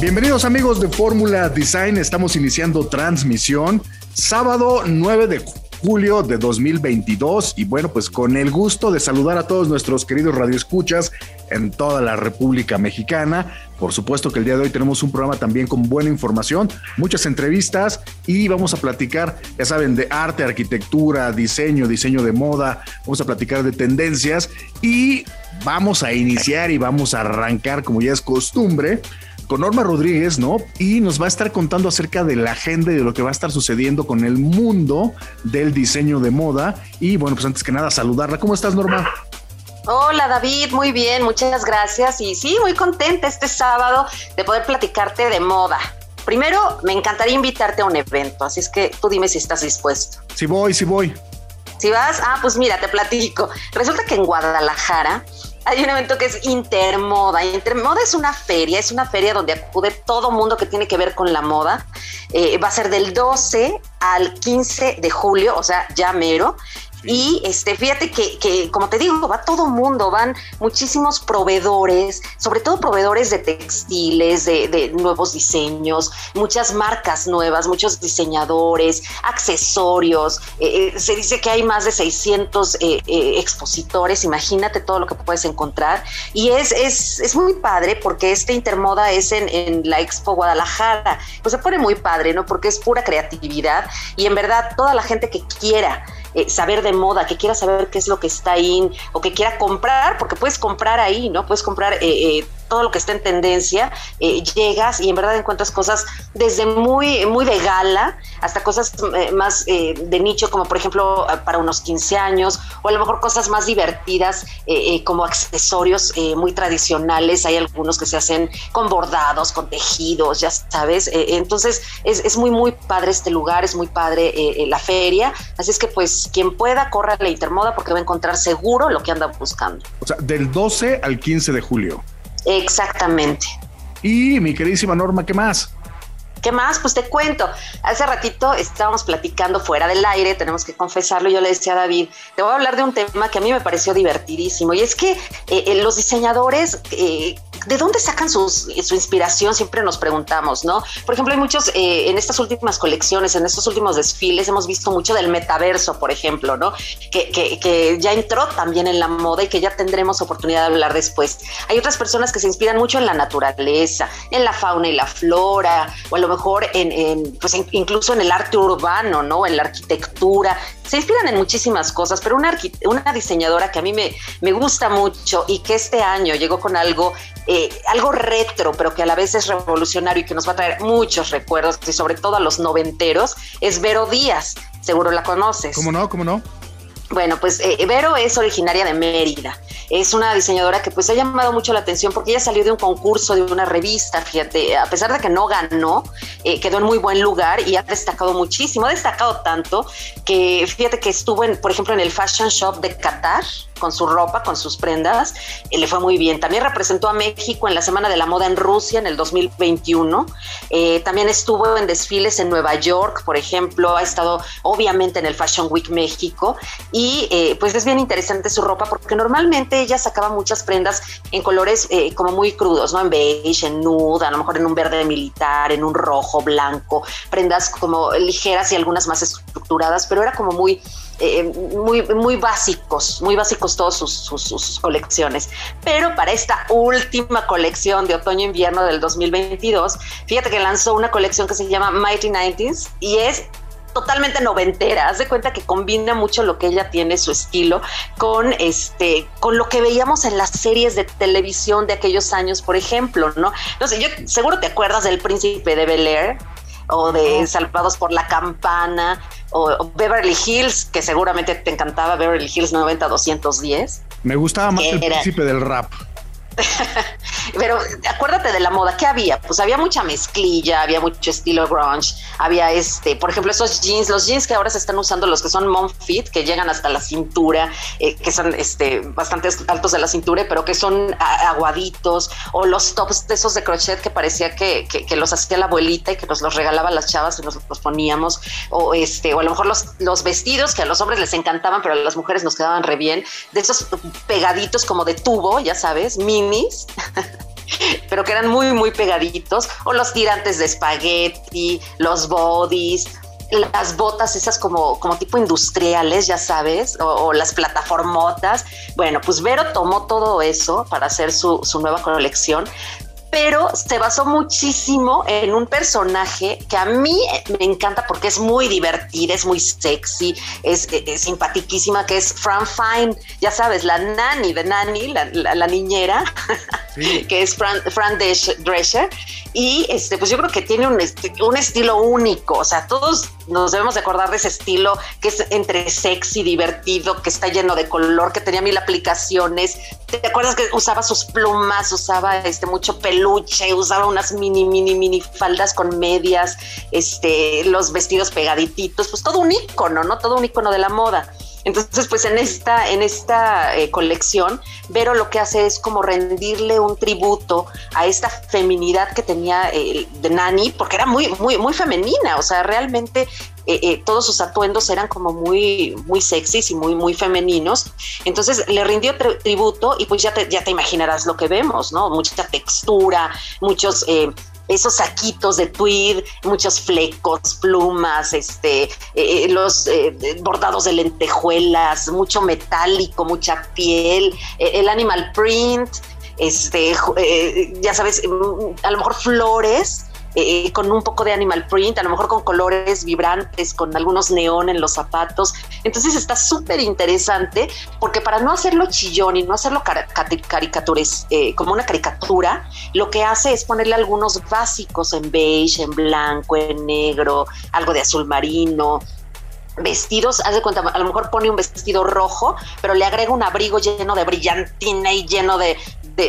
Bienvenidos amigos de Fórmula Design, estamos iniciando transmisión sábado 9 de julio de 2022 y bueno pues con el gusto de saludar a todos nuestros queridos radioescuchas en toda la República Mexicana. Por supuesto que el día de hoy tenemos un programa también con buena información, muchas entrevistas y vamos a platicar, ya saben, de arte, arquitectura, diseño, diseño de moda, vamos a platicar de tendencias y vamos a iniciar y vamos a arrancar como ya es costumbre con Norma Rodríguez, ¿no? Y nos va a estar contando acerca de la agenda y de lo que va a estar sucediendo con el mundo del diseño de moda. Y bueno, pues antes que nada, saludarla. ¿Cómo estás, Norma? Hola David, muy bien, muchas gracias. Y sí, muy contenta este sábado de poder platicarte de moda. Primero, me encantaría invitarte a un evento, así es que tú dime si estás dispuesto. Sí voy, sí voy. Si vas, ah, pues mira, te platico. Resulta que en Guadalajara hay un evento que es Intermoda. Intermoda es una feria, es una feria donde acude todo mundo que tiene que ver con la moda. Eh, va a ser del 12 al 15 de julio, o sea, ya mero. Y este, fíjate que, como te digo, va todo mundo, van muchísimos proveedores, sobre todo proveedores de textiles, de, nuevos diseños, muchas marcas nuevas, muchos diseñadores, accesorios. Eh, eh, se dice que hay más de 600 eh, expositores, imagínate todo lo que puedes encontrar. Y es, es, es muy padre porque este Intermoda es en, en la Expo Guadalajara. Pues se pone muy padre, ¿no? Porque es pura creatividad y en verdad toda la gente que quiera eh, saber de moda, que quiera saber qué es lo que está ahí o que quiera comprar, porque puedes comprar ahí, ¿no? Puedes comprar eh, eh, todo lo que está en tendencia, eh, llegas y en verdad encuentras cosas desde muy, muy de gala hasta cosas eh, más eh, de nicho, como por ejemplo para unos 15 años, o a lo mejor cosas más divertidas, como accesorios muy tradicionales. Hay algunos que se hacen con bordados, con tejidos, ya sabes. entonces es, es, muy, muy padre este lugar, es muy padre la feria. Así es que pues quien pueda, corra a la Intermoda porque va a encontrar seguro lo que anda buscando. O sea, del 12 al 15 de julio. Exactamente. Y mi queridísima Norma, ¿qué más? ¿Qué más? Pues te cuento. Hace ratito estábamos platicando fuera del aire, tenemos que confesarlo. Yo le decía a David, te voy a hablar de un tema que a mí me pareció divertidísimo y es que eh, eh, los diseñadores eh, ¿de dónde sacan su inspiración? Siempre nos preguntamos, ¿no? Por ejemplo, hay muchos, en estas últimas colecciones, en estos últimos desfiles, hemos visto mucho del metaverso, por ejemplo, ¿no? Que, que, ya entró también en la moda y que ya tendremos oportunidad de hablar después. Hay otras personas que se inspiran mucho en la naturaleza, en la fauna y la flora, o a lo mejor en, en pues incluso en el arte urbano, ¿no? En la arquitectura se inspiran en muchísimas cosas, pero una, una diseñadora que a mí me, me gusta mucho y que este año llegó con algo, eh, algo retro, pero que a la vez es revolucionario y que nos va a traer muchos recuerdos, y sobre todo a los noventeros, es Vero Díaz. Seguro la conoces. ¿Cómo no? ¿Cómo no? Bueno, pues eh, Vero es originaria de Mérida. Es una diseñadora que pues ha llamado mucho la atención porque ella salió de un concurso de una revista, fíjate, a pesar de que no ganó, eh, quedó en muy buen lugar y ha destacado muchísimo. Ha destacado tanto que fíjate que estuvo, en, por ejemplo, en el Fashion Shop de Qatar con su ropa, con sus prendas, eh, le fue muy bien. También representó a México en la Semana de la Moda en Rusia en el 2021. Eh, también estuvo en desfiles en Nueva York, por ejemplo, ha estado obviamente en el Fashion Week México y eh, pues es bien interesante su ropa porque normalmente ella sacaba muchas prendas en colores como muy crudos, ¿no? En beige, en nude, a lo mejor en un verde militar, en un rojo, blanco, prendas como ligeras y algunas más estructuradas, pero era como muy eh, muy, muy básicos, muy básicos todos sus, sus, colecciones. Pero para esta última colección de otoño-invierno del 2022, fíjate que lanzó una colección que se llama Mighty Nineties y es totalmente noventera. Haz de cuenta que combina mucho lo que ella tiene, su estilo, con este, con lo que veíamos en las series de televisión de aquellos años, por ejemplo, ¿no? No sé, yo seguro te acuerdas del príncipe de Bel Air o de Salvados por la Campana o, Beverly Hills, que seguramente te encantaba Beverly Hills 90-210. Me gustaba más el príncipe del rap. pero acuérdate de la moda, ¿qué había? Pues había mucha mezclilla, había mucho estilo grunge, había este, por ejemplo, esos jeans, los jeans que ahora se están usando, los que son mom fit, que llegan hasta la cintura, eh, que son este, bastante altos de la cintura, pero que son aguaditos, o los tops de esos de crochet que parecía que, que, los hacía la abuelita y que nos los regalaba las chavas y nos los poníamos, o este, o a lo mejor los, los vestidos que a los hombres les encantaban, pero a las mujeres nos quedaban re bien, de esos pegaditos como de tubo, ya sabes, pero que eran muy, muy pegaditos, o los tirantes de espagueti, los bodies, las botas esas como, como tipo industriales, ya sabes, o, las plataformotas. Bueno, pues Vero tomó todo eso para hacer su, su nueva colección, pero se basó muchísimo en un personaje que a mí me encanta porque es muy divertida, es muy sexy, es, simpaticísima, que es Fran Fine, ya sabes, la nanny de Nanny, la, niñera, que es Fran, Fran Drescher, y este, pues yo creo que tiene un, un estilo único, o sea, todos nos debemos de acordar de ese estilo que es entre sexy, divertido, que está lleno de color, que tenía mil aplicaciones. ¿Te acuerdas que usaba sus plumas, usaba este mucho peluche, usaba unas mini, mini, mini faldas con medias, este, los vestidos pegadititos, pues todo un icono, ¿no? Todo un icono de la moda. Entonces, pues en esta, en esta eh, colección, Vero lo que hace es como rendirle un tributo a esta feminidad que tenía eh, de Nani, porque era muy, muy, muy femenina, o sea, realmente eh, todos sus atuendos eran como muy, muy sexys y muy, muy femeninos. Entonces le rindió tributo y pues ya te, ya te imaginarás lo que vemos, ¿no? Mucha textura, muchos esos saquitos de tweed, muchos flecos, plumas, este, eh, eh, los eh, bordados de lentejuelas, mucho metálico, mucha piel, el animal print, este, ya sabes, mm, a lo mejor flores eh, con un poco de animal print, a lo mejor con colores vibrantes, con algunos neón en los zapatos. Entonces está súper interesante porque para no hacerlo chillón y no hacerlo caricaturas, eh, como una caricatura, lo que hace es ponerle algunos básicos en beige, en blanco, en negro, algo de azul marino, vestidos, haz de cuenta, a lo mejor pone un vestido rojo, pero le agrega un abrigo lleno de brillantina y lleno de,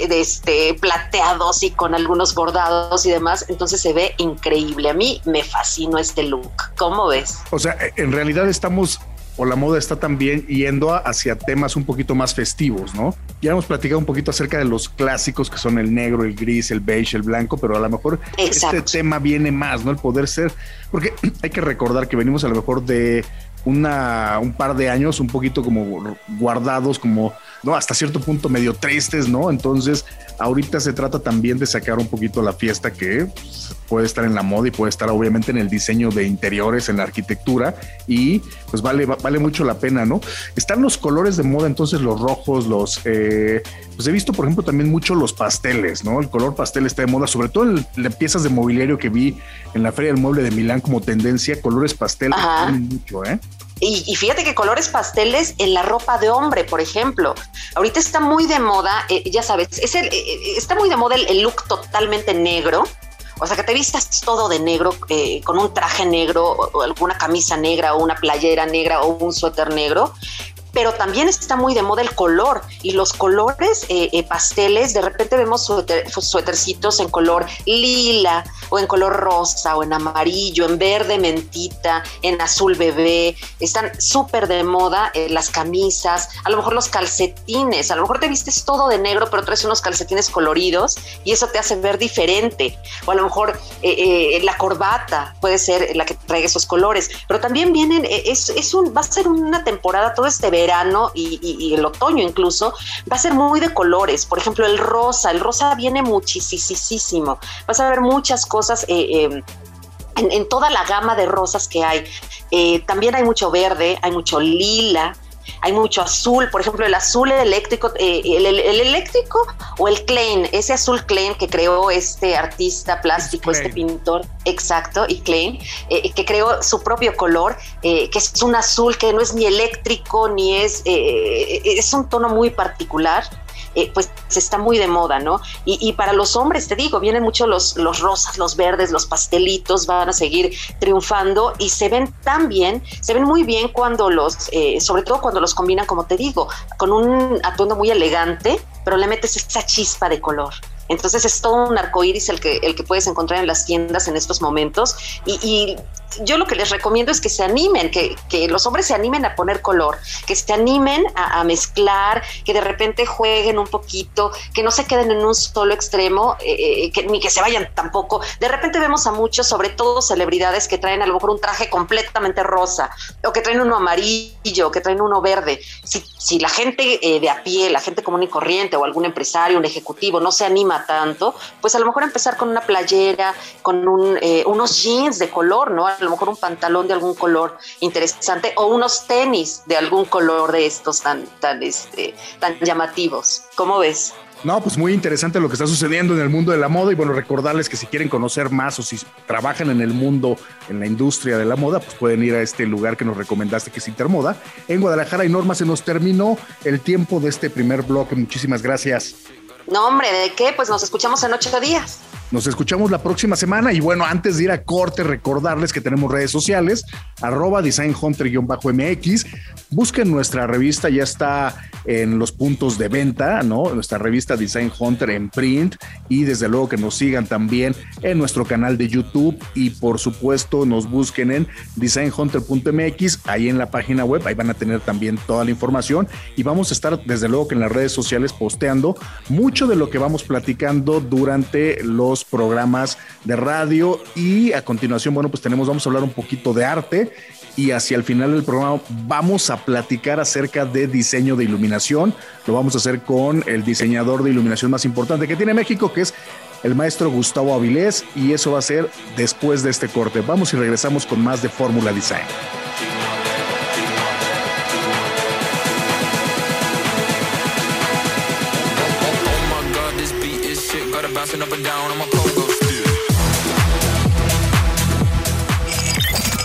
de, este plateados y con algunos bordados y demás, entonces se ve increíble. A mí me fascinó este look. ¿Cómo ves? O sea, en realidad estamos o la moda está también yendo hacia temas un poquito más festivos, ¿no? Ya hemos platicado un poquito acerca de los clásicos que son el negro, el gris, el beige, el blanco, pero a lo mejor este tema viene más, ¿no? El poder ser, porque hay que recordar que venimos a lo mejor de una, un par de años un poquito como guardados, como ¿no? Hasta cierto punto medio tristes, ¿no? Entonces, ahorita se trata también de sacar un poquito la fiesta que pues, puede estar en la moda y puede estar obviamente en el diseño de interiores, en la arquitectura y pues vale, vale mucho la pena, ¿no? Están los colores de moda, entonces los rojos, los... Eh, pues he visto, por ejemplo, también mucho los pasteles, ¿no? El color pastel está de moda, sobre todo en las piezas de mobiliario que vi en la Feria del Mueble de Milán como tendencia, colores pastel, mucho, ¿eh? Y, fíjate que colores pasteles en la ropa de hombre, por ejemplo. Ahorita está muy de moda, eh, ya sabes, es el, eh, eh, está muy de moda el, look totalmente negro. O sea, que te vistas todo de negro, con un traje negro, o alguna camisa negra, o una playera negra, o un suéter negro pero también está muy de moda el color y los colores eh, eh, pasteles, de repente vemos suétercitos en color lila o en color rosa o en amarillo, en verde mentita, en azul bebé, están súper de moda eh, las camisas, a lo mejor los calcetines, a lo mejor te vistes todo de negro pero traes unos calcetines coloridos y eso te hace ver diferente, o a lo mejor la corbata puede ser la que traiga esos colores, pero también vienen, es, es un, va a ser una temporada todo este verano y, el otoño incluso, va a ser muy de colores. Por ejemplo, el rosa, el rosa viene muchísimo. Vas a ver muchas cosas. Eh, eh, en, toda la gama de rosas que hay. Eh, también hay mucho verde, hay mucho lila, hay mucho azul, por ejemplo, el azul eléctrico, eh, el, eléctrico o el Klein, ese azul Klein que creó este artista plástico, este pintor, exacto, y Klein, eh, que creó su propio color, eh, que es un azul que no es ni eléctrico ni es, es un tono muy particular. Eh, pues está muy de moda, ¿no? Y, para los hombres, te digo, vienen mucho los, los rosas, los verdes, los pastelitos, van a seguir triunfando y se ven tan bien, se ven muy bien cuando los, eh, sobre todo cuando los combinan, como te digo, con un atuendo muy elegante pero le metes esa chispa de color. Entonces es todo un arcoíris el que, el que puedes encontrar en las tiendas en estos momentos. Y, yo lo que les recomiendo es que se animen, que, los hombres se animen a poner color, que se animen a, mezclar, que de repente jueguen un poquito, que no se queden en un solo extremo, eh, eh, ni que se vayan tampoco. De repente vemos a muchos, sobre todo celebridades, que traen a lo mejor un traje completamente rosa, o que traen uno amarillo, o que traen uno verde. Si, si la gente eh, de a pie, la gente común y corriente, o algún empresario, un ejecutivo, no se anima tanto, pues a lo mejor empezar con una playera, con eh, unos jeans de color, ¿no? A lo mejor un pantalón de algún color interesante o unos tenis de algún color de estos tan, tan, este, tan llamativos. ¿Cómo ves? No, pues muy interesante lo que está sucediendo en el mundo de la moda y bueno, recordarles que si quieren conocer más o si trabajan en el mundo, en la industria de la moda, pues pueden ir a este lugar que nos recomendaste que es Intermoda. En Guadalajara y Norma se nos terminó el tiempo de este primer bloque. Muchísimas gracias. No, hombre, ¿de qué? Pues nos escuchamos en ocho días. Nos escuchamos la próxima semana y bueno, antes de ir a corte, recordarles que tenemos redes sociales, arroba designhunter-mx. Busquen nuestra revista, ya está en los puntos de venta, ¿no? Nuestra revista Design Hunter en print y desde luego que nos sigan también en nuestro canal de YouTube y por supuesto nos busquen en designhunter.mx, ahí en la página web, ahí van a tener también toda la información y vamos a estar desde luego que en las redes sociales posteando mucho de lo que vamos platicando durante los programas de radio y a continuación, bueno, pues tenemos, vamos a hablar un poquito de arte y hacia el final del programa vamos a platicar acerca de diseño de iluminación. Lo vamos a hacer con el diseñador de iluminación más importante que tiene México, que es el maestro Gustavo Avilés y eso va a ser después de este corte. Vamos y regresamos con más de Fórmula Design.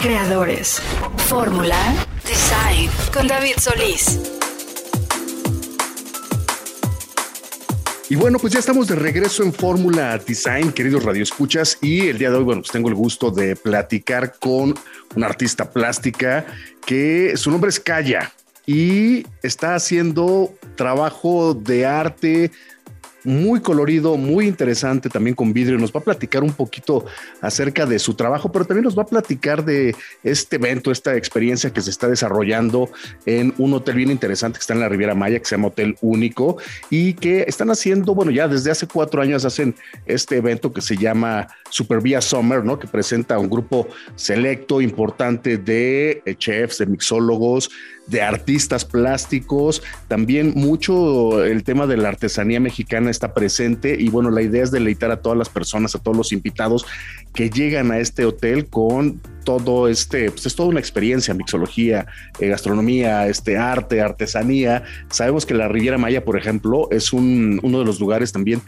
Creadores. Fórmula. Design. Con David Solís. Y bueno, pues ya estamos de regreso en Fórmula Design, queridos radioescuchas, y el día de hoy, bueno, pues tengo el gusto de platicar con una artista plástica que su nombre es Kaya y está haciendo trabajo de arte muy colorido, muy interesante también con vidrio. Nos va a platicar un poquito acerca de su trabajo, pero también nos va a platicar de este evento, esta experiencia que se está desarrollando en un hotel bien interesante que está en la Riviera Maya, que se llama Hotel Único, y que están haciendo, bueno, ya desde hace cuatro años hacen este evento que se llama Super Via Summer, ¿no? Que presenta un grupo selecto, importante de eh, chefs, de mixólogos, de artistas plásticos, también mucho el tema de la artesanía mexicana está presente y bueno, la idea es deleitar a todas las personas, a todos los invitados que llegan a este hotel con todo este, pues es toda una experiencia, mixología, eh, gastronomía, este arte, artesanía. Sabemos que la Riviera Maya, por ejemplo, es un, uno de los lugares también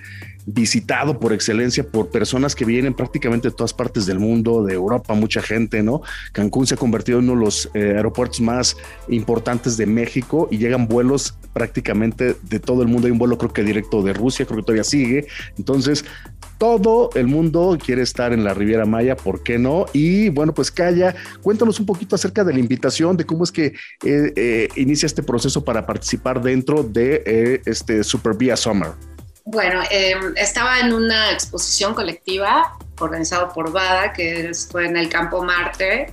visitado por excelencia por personas que vienen prácticamente de todas partes del mundo, de Europa, mucha gente, ¿no? Cancún se ha convertido en uno de los eh, aeropuertos más importantes de México y llegan vuelos prácticamente de todo el mundo. Hay un vuelo creo que directo de Rusia, creo que todavía sigue. Entonces, todo el mundo quiere estar en la Riviera Maya, ¿por qué no? Y bueno, pues Calla, cuéntanos un poquito acerca de la invitación, de cómo es que eh, eh, inicia este proceso para participar dentro de este Super Via Summer. Bueno, em, estaba en una exposición colectiva organizada por VADA, que fue en el Campo Marte,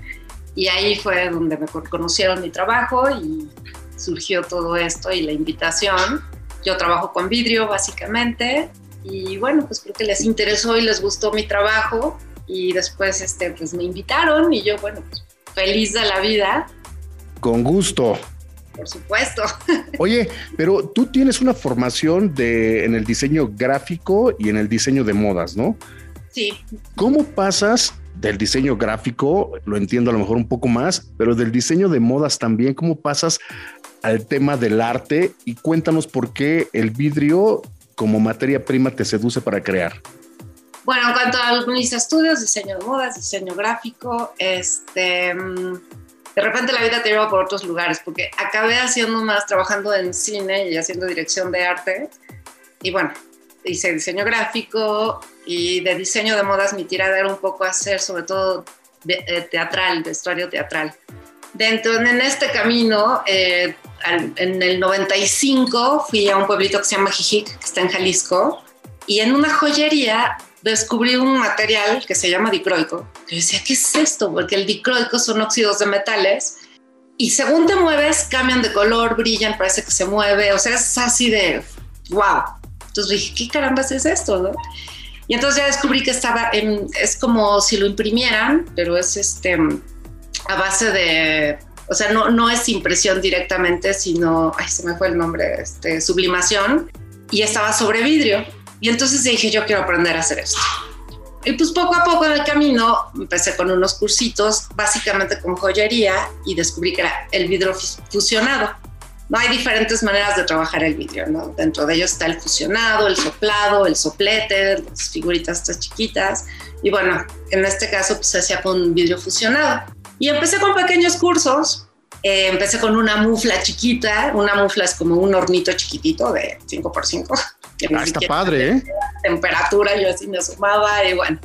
y ahí fue donde me conocieron mi trabajo y surgió todo esto y la invitación. Yo trabajo con vidrio básicamente y bueno, pues creo que les interesó y les gustó mi trabajo y después este, pues me invitaron y yo, bueno, pues feliz de la vida. Con gusto por supuesto. Oye, pero tú tienes una formación de, en el diseño gráfico y en el diseño de modas, ¿no? Sí. ¿Cómo pasas del diseño gráfico, lo entiendo a lo mejor un poco más, pero del diseño de modas también, ¿cómo pasas al tema del arte? Y cuéntanos por qué el vidrio como materia prima te seduce para crear. Bueno, en cuanto a mis estudios, diseño de modas, diseño gráfico, este, mm, de repente la vida te lleva por otros lugares, porque acabé haciendo más, trabajando en cine y haciendo dirección de arte. Y bueno, hice diseño gráfico y de diseño de modas mi tirada era un poco hacer sobre todo eh, teatral, vestuario teatral. dentro en este camino, eh, en el 95 fui a un pueblito que se llama Jijic, que está en Jalisco, y en una joyería descubrí un material que se llama dicroico. Yo decía, ¿qué es esto? Porque el dicroico son óxidos de metales y según te mueves cambian de color, brillan, parece que se mueve, o sea, es así de wow. Entonces dije, ¿qué caramba es esto? ¿no? Y entonces ya descubrí que estaba en, es como si lo imprimieran, pero es este a base de, o sea, no, no es impresión directamente, sino, ay, se me fue el nombre, este, sublimación, y estaba sobre vidrio. Y entonces dije, yo quiero aprender a hacer esto. Y pues poco a poco en el camino empecé con unos cursitos, básicamente con joyería, y descubrí que era el vidrio fusionado. No hay diferentes maneras de trabajar el vidrio, ¿no? Dentro de ellos está el fusionado, el soplado, el soplete, las figuritas estas chiquitas. Y bueno, en este caso pues se hacía con vidrio fusionado. Y empecé con pequeños cursos. Eh, empecé con una mufla chiquita. Una mufla es como un hornito chiquitito de 5x5. Ah, está padre, ¿eh? Temperatura, yo así me sumaba y bueno.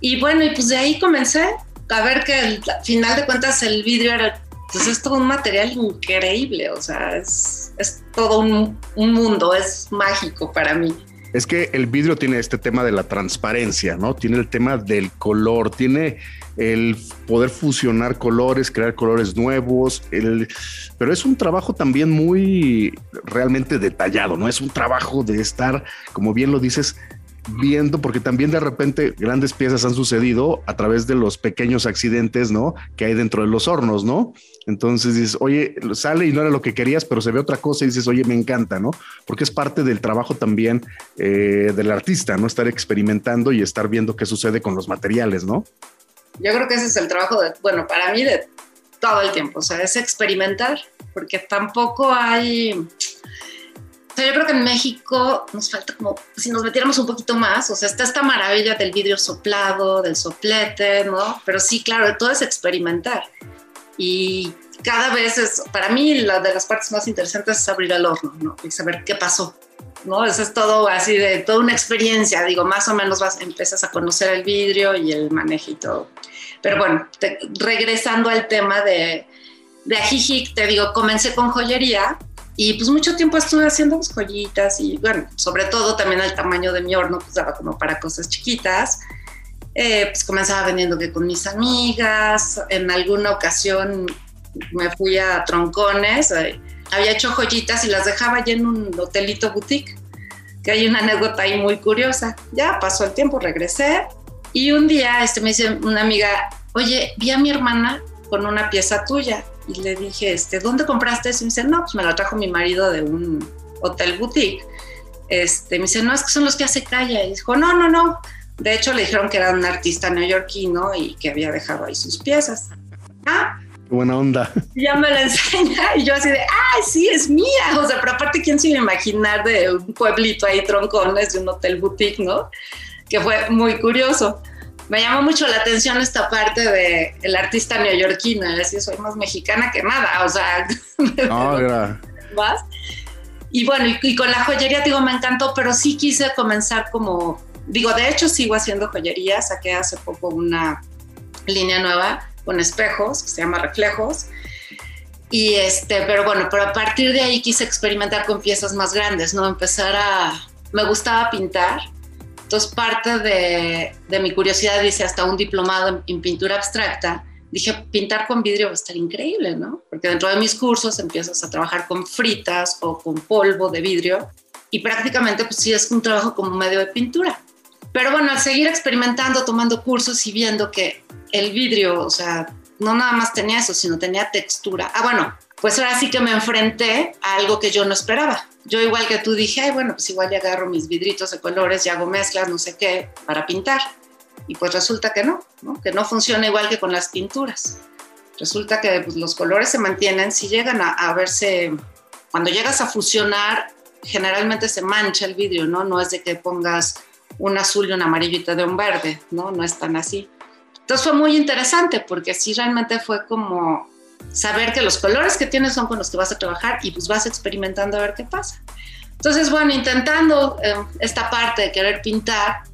Y bueno, y pues de ahí comencé a ver que al final de cuentas el vidrio era, pues es todo un material increíble, o sea, es, es todo un, un mundo, es mágico para mí es que el vidrio tiene este tema de la transparencia, ¿no? Tiene el tema del color, tiene el poder fusionar colores, crear colores nuevos, el, pero es un trabajo también muy realmente detallado, ¿no? Es un trabajo de estar, como bien lo dices, viendo, porque también de repente grandes piezas han sucedido a través de los pequeños accidentes, ¿no? Que hay dentro de los hornos, ¿no? Entonces dices, oye, sale y no era lo que querías, pero se ve otra cosa y dices, oye, me encanta, ¿no? Porque es parte del trabajo también eh, del artista, ¿no? Estar experimentando y estar viendo qué sucede con los materiales, ¿no? Yo creo que ese es el trabajo de, bueno, para mí de todo el tiempo, o sea, es experimentar, porque tampoco hay... O sea, yo creo que en México nos falta como, si nos metiéramos un poquito más, o sea, está esta maravilla del vidrio soplado, del soplete, ¿no? Pero sí, claro, todo es experimentar. Y cada vez es, para mí, la de las partes más interesantes es abrir el horno, ¿no? Y saber qué pasó, ¿no? Eso es todo así de toda una experiencia, digo, más o menos vas, empiezas a conocer el vidrio y el todo. Pero bueno, regresando al tema de, de Ajijic, te digo, comencé con joyería y pues mucho tiempo estuve haciendo pues, joyitas y bueno, sobre todo también el tamaño de mi horno, pues daba como para cosas chiquitas. Eh, pues comenzaba vendiendo que con mis amigas, en alguna ocasión me fui a troncones, eh, había hecho joyitas y las dejaba allí en un hotelito boutique, que hay una anécdota ahí muy curiosa. Ya pasó el tiempo, regresé y un día este, me dice una amiga, oye, vi a mi hermana con una pieza tuya y le dije, este, ¿dónde compraste eso? Y me dice, no, pues me la trajo mi marido de un hotel boutique. Este, me dice, no, es que son los que hace calle. Y dijo, no, no, no. De hecho, le dijeron que era un artista neoyorquino y que había dejado ahí sus piezas. Ah, buena onda. Ya me la enseña y yo así de, ay, sí, es mía. O sea, pero aparte, ¿quién se iba a imaginar de un pueblito ahí troncones, de un hotel boutique, no? Que fue muy curioso. Me llamó mucho la atención esta parte de el artista neoyorquino. Así soy más mexicana que nada. O sea, no, era... más. Y bueno, y, y con la joyería, digo, me encantó, pero sí quise comenzar como, digo, de hecho sigo haciendo joyería. Saqué hace poco una línea nueva con espejos, que se llama Reflejos. Y este, pero bueno, pero a partir de ahí quise experimentar con piezas más grandes, ¿no? Empezar a, me gustaba pintar. Entonces parte de, de mi curiosidad dice hasta un diplomado en, en, pintura abstracta. Dije, pintar con vidrio va a estar increíble, ¿no? Porque dentro de mis cursos empiezas a trabajar con fritas o con polvo de vidrio y prácticamente pues sí es un trabajo como medio de pintura. Pero bueno, al seguir experimentando, tomando cursos y viendo que el vidrio, o sea, no nada más tenía eso, sino tenía textura. Ah, bueno, pues ahora sí que me enfrenté a algo que yo no esperaba. Yo igual que tú dije, bueno, pues igual ya agarro mis vidritos de colores y hago mezclas, no sé qué, para pintar. Y pues resulta que no, que no funciona igual que con las pinturas. Resulta que pues, los colores se mantienen, si llegan a, a verse, cuando llegas a fusionar, generalmente se mancha el vidrio, ¿no? No es de que pongas un azul y una amarillita de un verde, ¿no? No es tan así. Entonces fue muy interesante porque sí realmente fue como saber que los colores que tienes son con los que vas a trabajar y pues vas experimentando a ver qué pasa. Entonces, bueno, intentando eh, esta parte de querer pintar,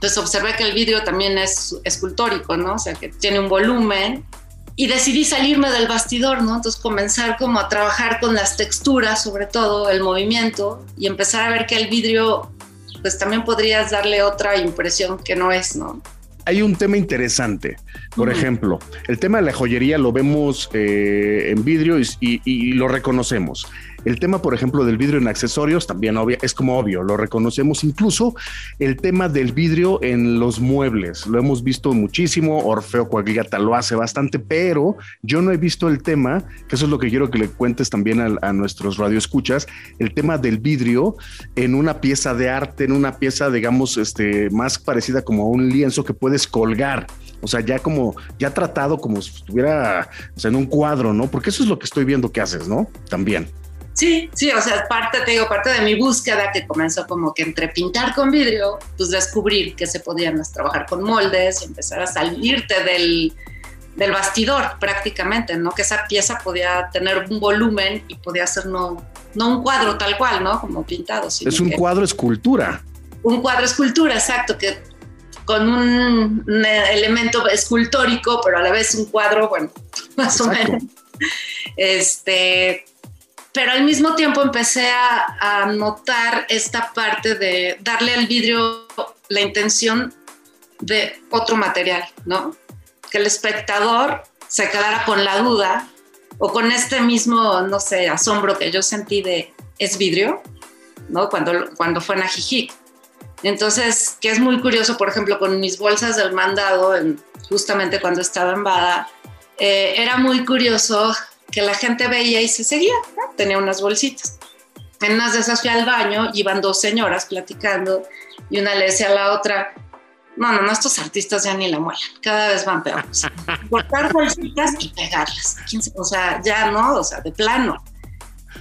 pues observé que el vidrio también es escultórico, ¿no? O sea, que tiene un volumen y decidí salirme del bastidor, ¿no? Entonces comenzar como a trabajar con las texturas, sobre todo el movimiento, y empezar a ver que el vidrio, pues también podrías darle otra impresión que no es, ¿no? Hay un tema interesante. Por ejemplo, el tema de la joyería lo vemos eh, en vidrio y lo reconocemos. El tema, por ejemplo, del vidrio en accesorios también obvio, es como obvio, lo reconocemos. Incluso el tema del vidrio en los muebles, lo hemos visto muchísimo. Orfeo Coagliata lo hace bastante, pero yo no he visto el tema, que eso es lo que quiero que le cuentes también a, a nuestros radioescuchas, el tema del vidrio en una pieza de arte, en una pieza, digamos, este, más parecida como a un lienzo que puedes colgar. O sea, ya como, ya tratado como si estuviera en un cuadro, ¿no? Porque eso es lo que estoy viendo que haces, ¿no? También. Sí, sí, o sea, parte, te digo, parte de mi búsqueda que comenzó como que entre pintar con vidrio, pues descubrir que se podían trabajar con moldes y empezar a salirte del, del bastidor prácticamente, ¿no? Que esa pieza podía tener un volumen y podía ser no, no un cuadro tal cual, ¿no? Como pintado. es un cuadro escultura. Un cuadro escultura, exacto, que con un, elemento escultórico, pero a la vez un cuadro, bueno, más o menos. Este, pero al mismo tiempo empecé a, notar esta parte de darle al vidrio la intención de otro material, ¿no? Que el espectador se quedara con la duda o con este mismo, no sé, asombro que yo sentí de, ¿es vidrio? ¿No? Cuando, cuando fue en Ajijic. Entonces, que es muy curioso, por ejemplo, con mis bolsas del mandado, justamente cuando estaba en Bada, eh, era muy curioso que la gente veía y se seguía, tenía unas bolsitas. En unas de esas fui al baño, iban dos señoras platicando y una le decía a la otra, no, no, no, estos artistas ya ni la muelan, cada vez van peores. Cortar bolsitas y pegarlas. O sea, ya no, o sea, de plano.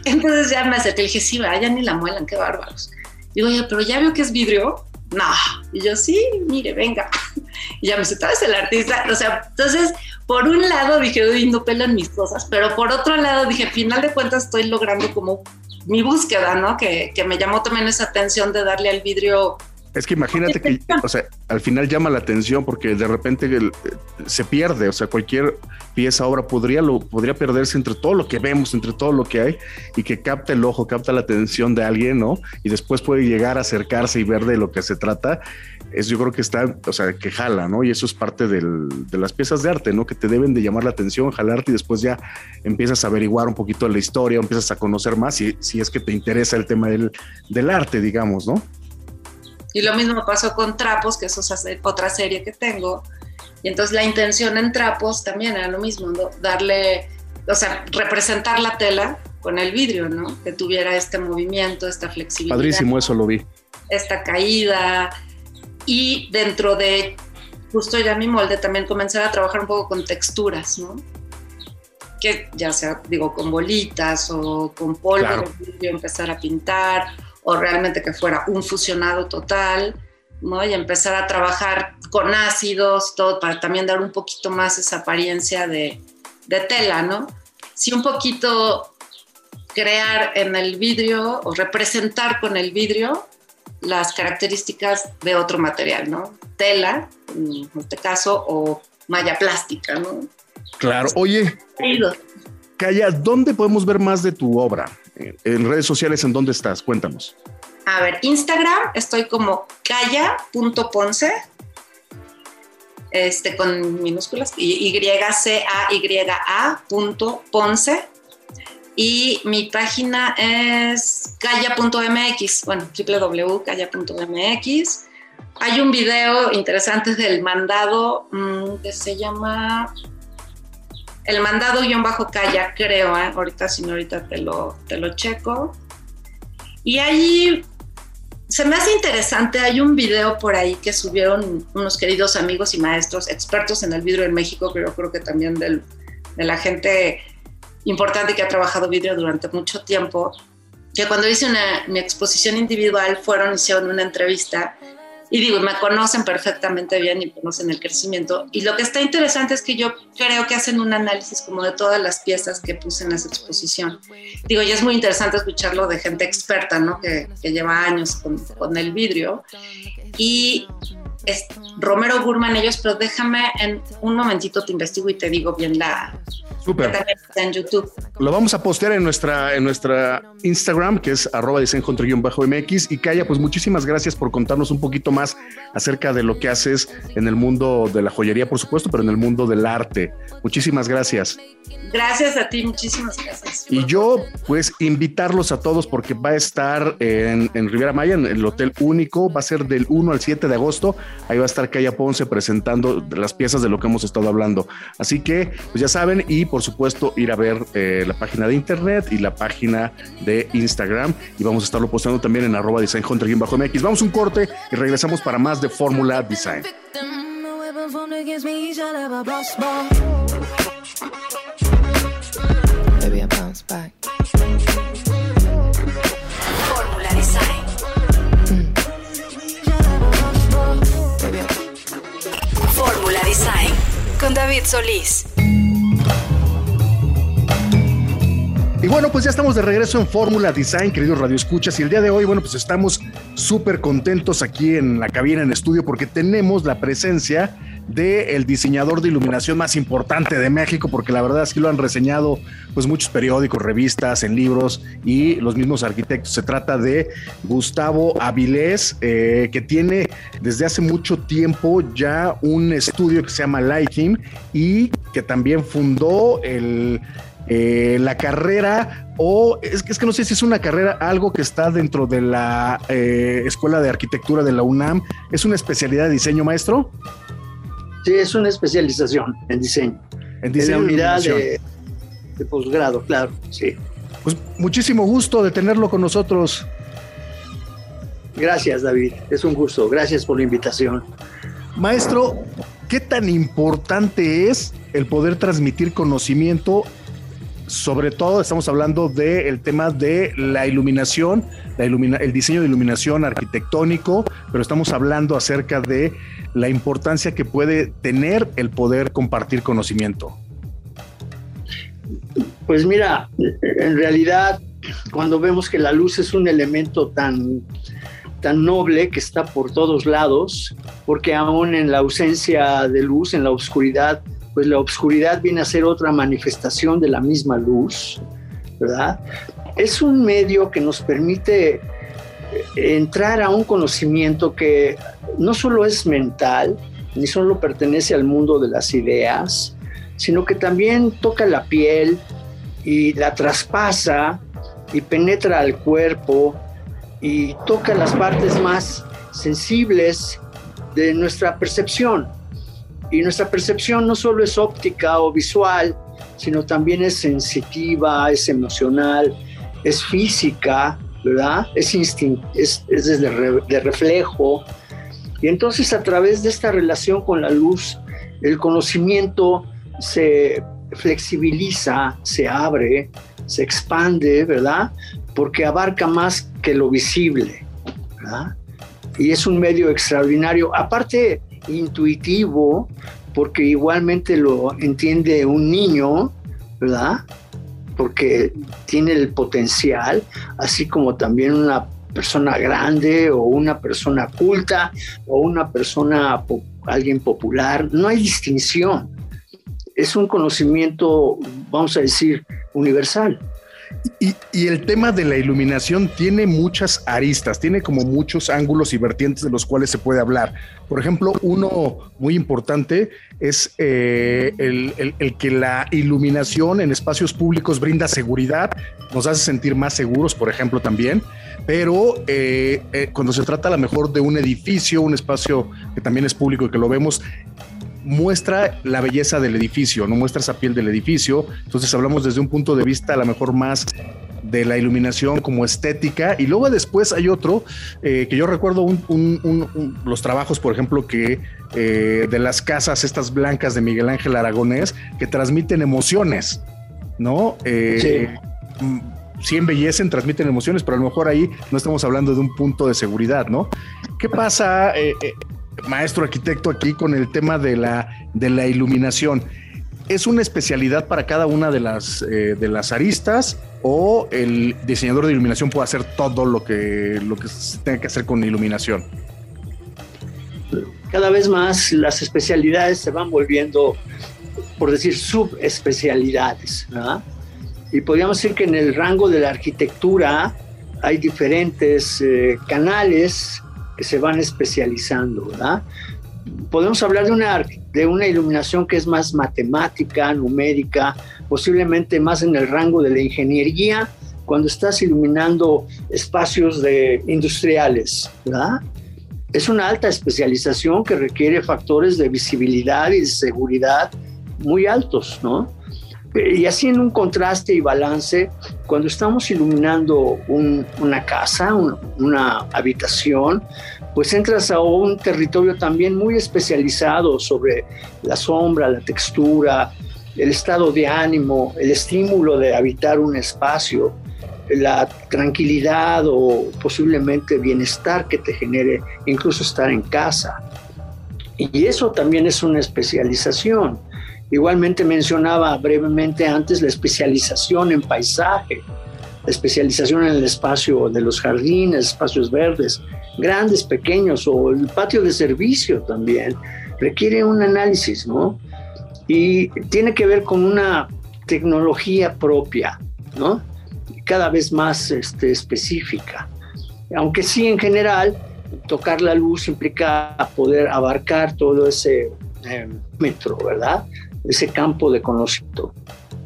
Entonces ya me acerqué y dije, sí, ya ni la muelan, qué bárbaros. Digo, oye, pero ya veo que es vidrio. No. Y yo, sí, mire, venga. Y ya me dice, ¿tú el artista? O sea, entonces por un lado dije, uy, no pelan mis cosas, pero por otro lado dije, al final de cuentas estoy logrando como mi búsqueda, ¿no? Que, que me llamó también esa atención de darle al vidrio es que imagínate que, o sea, al final llama la atención porque de repente se pierde, o sea, cualquier pieza, obra podría, lo, podría perderse entre todo lo que vemos, entre todo lo que hay y que capta el ojo, capta la atención de alguien, ¿no? Y después puede llegar a acercarse y ver de lo que se trata. Eso yo creo que está, o sea, que jala, ¿no? Y eso es parte de las piezas de arte, ¿no? Que te deben de llamar la atención, jalarte y después ya empiezas a averiguar un poquito la historia, empiezas a conocer más si, si es que te interesa el tema del, del arte, digamos, ¿no? Y lo mismo pasó con Trapos, que eso es otra serie que tengo. Y entonces la intención en Trapos también era lo mismo, ¿no? darle, o sea, representar la tela con el vidrio, ¿no? Que tuviera este movimiento, esta flexibilidad. Padrísimo, eso lo vi. Esta caída. Y dentro de justo ya mi molde también comenzar a trabajar un poco con texturas, ¿no? Que ya sea, digo, con bolitas o con polvo, claro. empezar a pintar o realmente que fuera un fusionado total, ¿no? Y empezar a trabajar con ácidos, todo para también dar un poquito más esa apariencia de, de tela, ¿no? Sí, un poquito crear en el vidrio o representar con el vidrio las características de otro material, ¿no? Tela, en este caso, o malla plástica, ¿no? Claro, oye, Calla, ¿dónde podemos ver más de tu obra? En redes sociales, ¿en dónde estás? Cuéntanos. A ver, Instagram estoy como calla.ponce, este, con minúsculas, y c a y a ponce. Y mi página es calla.mx, bueno, www.calla.mx. Hay un video interesante del mandado mm, que se llama el mandado guion bajo calla, creo, ¿eh? ahorita si no, ahorita te lo, te lo checo. Y ahí se me hace interesante, hay un video por ahí que subieron unos queridos amigos y maestros, expertos en el vidrio en México, pero yo creo que también del, de la gente importante que ha trabajado vidrio durante mucho tiempo, que cuando hice una, mi exposición individual fueron, hicieron una entrevista y digo, me conocen perfectamente bien y conocen el crecimiento. Y lo que está interesante es que yo creo que hacen un análisis como de todas las piezas que puse en esa exposición. Digo, y es muy interesante escucharlo de gente experta, ¿no? Que, que lleva años con, con el vidrio. Y es Romero Burman ellos, pero déjame en un momentito te investigo y te digo bien la, Súper. en YouTube. Lo vamos a postear en nuestra, en nuestra Instagram, que es arroba bajo mx Y Kaya, pues muchísimas gracias por contarnos un poquito más acerca de lo que haces en el mundo de la joyería, por supuesto, pero en el mundo del arte. Muchísimas gracias. Gracias a ti, muchísimas gracias. Y yo, pues, invitarlos a todos porque va a estar en, en Riviera Maya, en el Hotel Único, va a ser del 1 al 7 de agosto. Ahí va a estar Kaya Ponce presentando las piezas de lo que hemos estado hablando. Así que, pues ya saben, y por supuesto ir a ver eh, la página de internet y la página de Instagram y vamos a estarlo postando también en arroba design bajo mx. Vamos un corte y regresamos para más de Fórmula Design. Fórmula Design. Fórmula Design con David Solís. Y bueno, pues ya estamos de regreso en Fórmula Design, queridos Radio Escuchas. Y el día de hoy, bueno, pues estamos súper contentos aquí en la cabina, en estudio, porque tenemos la presencia del diseñador de iluminación más importante de México, porque la verdad es que lo han reseñado pues muchos periódicos, revistas, en libros y los mismos arquitectos. Se trata de Gustavo Avilés, eh, que tiene desde hace mucho tiempo ya un estudio que se llama Lighting y que también fundó el eh, la carrera, o es que, es que no sé si es una carrera, algo que está dentro de la eh, Escuela de Arquitectura de la UNAM, ¿es una especialidad de diseño, maestro? Sí, es una especialización en diseño. En diseño en la unidad de, de, de posgrado, claro, sí. Pues muchísimo gusto de tenerlo con nosotros. Gracias, David. Es un gusto. Gracias por la invitación. Maestro, ¿qué tan importante es el poder transmitir conocimiento sobre todo estamos hablando del tema de la iluminación, el diseño de iluminación arquitectónico, pero estamos hablando acerca de la importancia que puede tener el poder compartir conocimiento. Pues mira, en realidad, cuando vemos que la luz es un elemento tan, tan noble que está por todos lados, porque aún en la ausencia de luz, en la oscuridad, pues la oscuridad viene a ser otra manifestación de la misma luz, ¿verdad? Es un medio que nos permite eh, entrar a un conocimiento que no solo es mental, ni solo pertenece al mundo de las ideas, sino que también toca la piel y la traspasa y penetra al cuerpo y toca las partes más sensibles de nuestra percepción. Y nuestra percepción no solo es óptica o visual, sino también es sensitiva, es emocional, es física, ¿verdad? Es, es, es de, re, de reflejo. Y entonces a través de esta relación con la luz, el conocimiento se flexibiliza, se abre, se expande, ¿verdad? Porque abarca más que lo visible. Y es un medio extraordinario. Aparte, intuitivo, porque igualmente lo entiende un niño, ¿verdad? Porque tiene el potencial, así como también una persona grande o una persona culta o una persona, alguien popular, no hay distinción. Es un conocimiento, vamos a decir, universal. Y, el tema de la iluminación tiene muchas aristas, tiene como muchos ángulos y vertientes de los cuales se puede hablar. Por ejemplo, uno muy importante es eh, el, que la iluminación en espacios públicos brinda seguridad, nos hace sentir más seguros, por ejemplo, también. Pero eh, eh, cuando se trata a lo mejor de un edificio, un espacio que también es público y que lo vemos, muestra la belleza del edificio, no muestra esa piel del edificio. Entonces hablamos desde un punto de vista a lo mejor más de la iluminación como estética y luego después hay otro eh, que yo recuerdo un, un, un, los trabajos por ejemplo que eh, de las casas estas blancas de Miguel Ángel Aragonés que transmiten emociones no eh, sí sí embellecen, transmiten emociones, pero a lo mejor ahí no estamos hablando de un punto de seguridad, ¿no? ¿Qué pasa, eh, maestro arquitecto, aquí con el tema de la, de la iluminación? ¿Es una especialidad para cada una de las, eh, de las aristas o el diseñador de iluminación puede hacer todo lo que, lo que se tenga que hacer con iluminación? Cada vez más las especialidades se van volviendo, por decir, subespecialidades. Y podríamos decir que en el rango de la arquitectura hay diferentes eh, canales se van especializando. ¿verdad? Podemos hablar de una, de una iluminación que es más matemática, numérica, posiblemente más en el rango de la ingeniería, cuando estás iluminando espacios de industriales, ¿verdad? Es una alta especialización que requiere factores de visibilidad y de seguridad muy altos, ¿no? Y así en un contraste y balance, cuando estamos iluminando una casa, una habitación, pues entras a un territorio también muy especializado sobre la sombra, la textura, el estado de ánimo, el estímulo de habitar un espacio, la tranquilidad o posiblemente bienestar que te genere incluso estar en casa. Y eso también es una especialización. Igualmente mencionaba brevemente antes la especialización en paisaje, la especialización en el espacio de los jardines, espacios verdes, grandes, pequeños, o el patio de servicio también, requiere un análisis, ¿no? y tiene que ver con una tecnología propia, ¿no? Cada vez más este, específica. Aunque sí, en general, tocar la luz implica poder abarcar todo ese eh, metro, ¿verdad? Ese campo de conocimiento.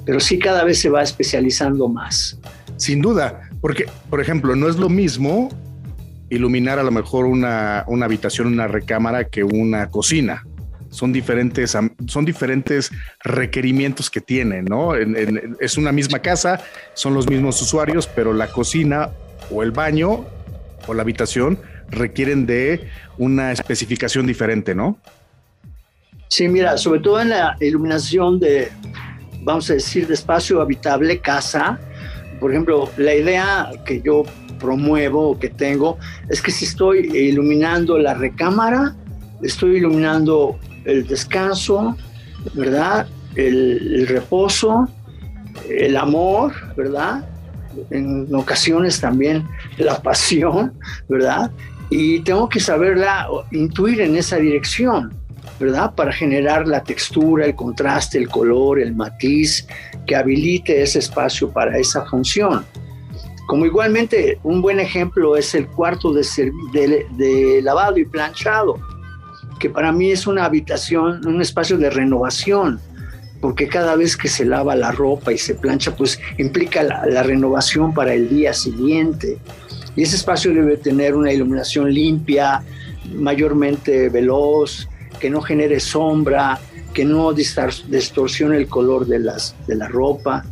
Pero sí cada vez se va especializando más. Sin duda, porque, por ejemplo, no es lo mismo iluminar a lo mejor una, una habitación, una recámara que una cocina son diferentes, son diferentes requerimientos que tienen, ¿no? es una misma casa, son los mismos usuarios, pero la cocina o el baño o la habitación requieren de una especificación diferente, ¿no? Sí, mira, sobre todo en la iluminación de, vamos a decir, de espacio habitable, casa, por ejemplo, la idea que yo promuevo o que tengo es que si estoy iluminando la recámara, estoy iluminando el descanso, ¿verdad? El, reposo, el amor, ¿verdad? En ocasiones también la pasión, ¿verdad? Y tengo que saberla, intuir en esa dirección, ¿verdad? Para generar la textura, el contraste, el color, el matiz que habilite ese espacio para esa función. Como igualmente un buen ejemplo es el cuarto de, de lavado y planchado que para mí es una habitación, un espacio de renovación, porque cada vez que se lava la ropa y se plancha, pues implica la, renovación para el día siguiente. Y ese espacio debe tener una iluminación limpia, mayormente veloz, que no genere sombra, que no distorsione el color de, las, de la ropa.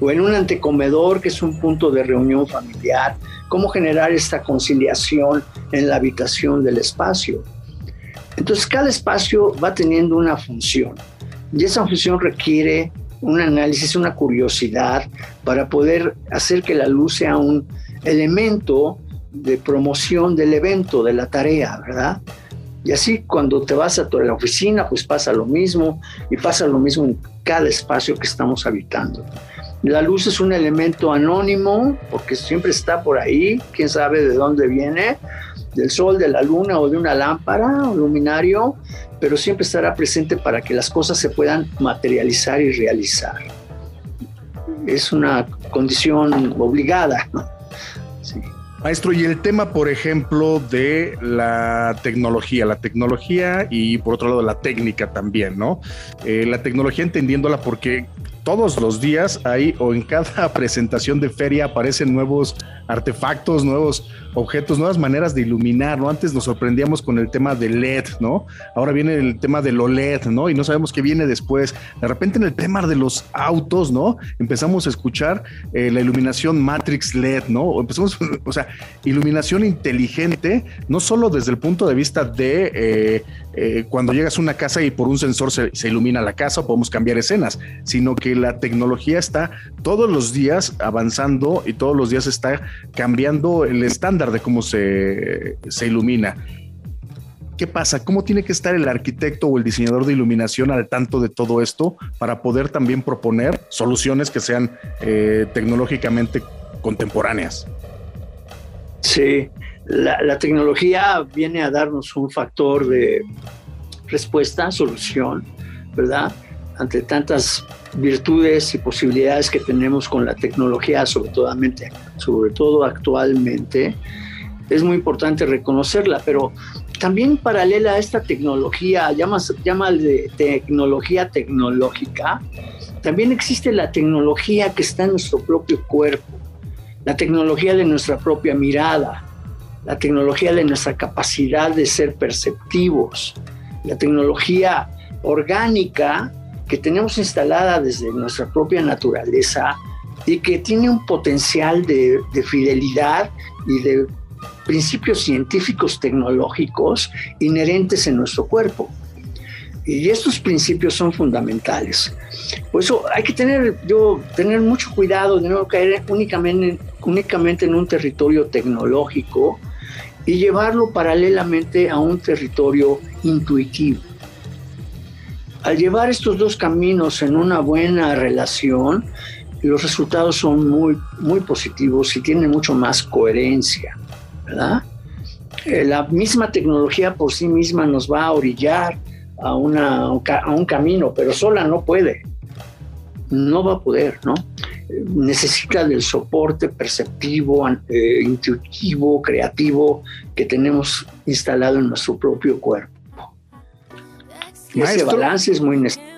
O en un antecomedor, que es un punto de reunión familiar, cómo generar esta conciliación en la habitación del espacio. Entonces, cada espacio va teniendo una función y esa función requiere un análisis, una curiosidad para poder hacer que la luz sea un elemento de promoción del evento, de la tarea, ¿verdad? Y así cuando te vas a la oficina, pues pasa lo mismo y pasa lo mismo en cada espacio que estamos habitando. La luz es un elemento anónimo porque siempre está por ahí, quién sabe de dónde viene, del sol, de la luna o de una lámpara o luminario, pero siempre estará presente para que las cosas se puedan materializar y realizar. Es una condición obligada. Maestro, y el tema, por ejemplo, de la tecnología, la tecnología y por otro lado la técnica también, ¿no? Eh, la tecnología entendiéndola porque todos los días hay o en cada presentación de feria aparecen nuevos artefactos, nuevos objetos, nuevas maneras de iluminar, ¿no? Antes nos sorprendíamos con el tema del LED, ¿no? Ahora viene el tema del OLED, ¿no? Y no sabemos qué viene después. De repente en el tema de los autos, ¿no? Empezamos a escuchar eh, la iluminación Matrix LED, ¿no? empezamos, o sea, iluminación inteligente, no solo desde el punto de vista de eh, eh, cuando llegas a una casa y por un sensor se, se ilumina la casa o podemos cambiar escenas, sino que la tecnología está todos los días avanzando y todos los días está cambiando el estándar de cómo se, se ilumina. ¿Qué pasa? ¿Cómo tiene que estar el arquitecto o el diseñador de iluminación al tanto de todo esto para poder también proponer soluciones que sean eh, tecnológicamente contemporáneas? Sí, la, tecnología viene a darnos un factor de respuesta, solución, ¿verdad? Ante tantas virtudes y posibilidades que tenemos con la tecnología, sobre todo, sobre todo actualmente, es muy importante reconocerla, pero también paralela a esta tecnología, llama, llama de tecnología tecnológica, también existe la tecnología que está en nuestro propio cuerpo, la tecnología de nuestra propia mirada, la tecnología de nuestra capacidad de ser perceptivos, la tecnología orgánica que tenemos instalada desde nuestra propia naturaleza y que tiene un potencial de, de fidelidad y de principios científicos tecnológicos inherentes en nuestro cuerpo. Y estos principios son fundamentales. Por eso hay que tener, yo, tener mucho cuidado de no caer únicamente, únicamente en un territorio tecnológico y llevarlo paralelamente a un territorio intuitivo. Al llevar estos dos caminos en una buena relación, los resultados son muy, muy positivos y tienen mucho más coherencia. ¿verdad? Eh, la misma tecnología por sí misma nos va a orillar a, a un camino, pero sola no puede. No va a poder, ¿no? necesita del soporte perceptivo, eh, intuitivo, creativo que tenemos instalado en nuestro propio cuerpo. Ese balance es muy necesario.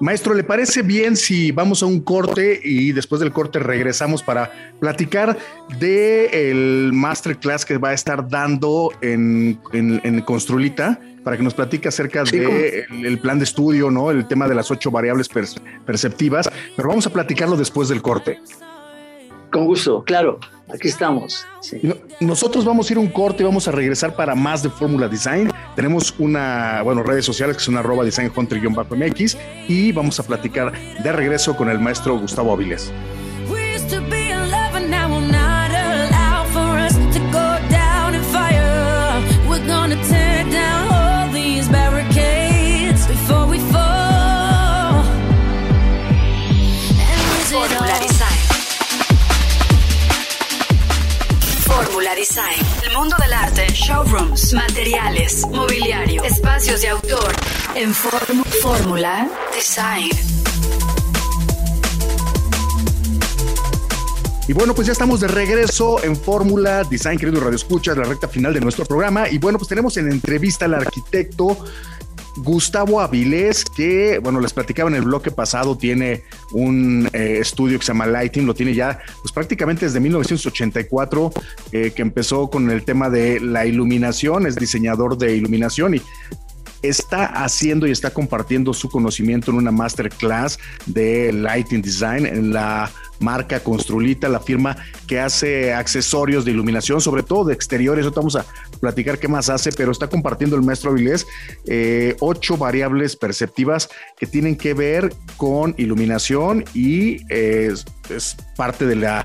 Maestro, ¿le parece bien si vamos a un corte y después del corte regresamos para platicar de el masterclass que va a estar dando en, en, Construlita? Para que nos platique acerca del de plan de estudio, ¿no? El tema de las ocho variables perceptivas, pero vamos a platicarlo después del corte. Con gusto, claro, aquí estamos. Nosotros vamos a ir un corte y vamos a regresar para más de Fórmula Design. Tenemos una, bueno, redes sociales que son arroba design mx y vamos a platicar de regreso con el maestro Gustavo Avilés. Design, el mundo del arte, showrooms, materiales, mobiliario, espacios de autor, en Fórmula Design. Y bueno, pues ya estamos de regreso en Fórmula Design, querido Radio Escuchas, la recta final de nuestro programa. Y bueno, pues tenemos en entrevista al arquitecto Gustavo Avilés, que, bueno, les platicaba en el bloque pasado, tiene un eh, estudio que se llama Lighting, lo tiene ya, pues prácticamente desde 1984, eh, que empezó con el tema de la iluminación, es diseñador de iluminación y está haciendo y está compartiendo su conocimiento en una masterclass de Lighting Design en la marca Construlita, la firma que hace accesorios de iluminación, sobre todo de exteriores. Ahorita vamos a platicar qué más hace, pero está compartiendo el maestro Avilés eh, ocho variables perceptivas que tienen que ver con iluminación y eh, es parte de la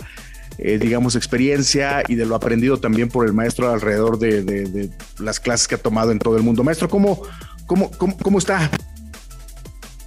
eh, digamos, experiencia y de lo aprendido también por el maestro alrededor de, las clases que ha tomado en todo el mundo. Maestro, ¿cómo, cómo, cómo, cómo está?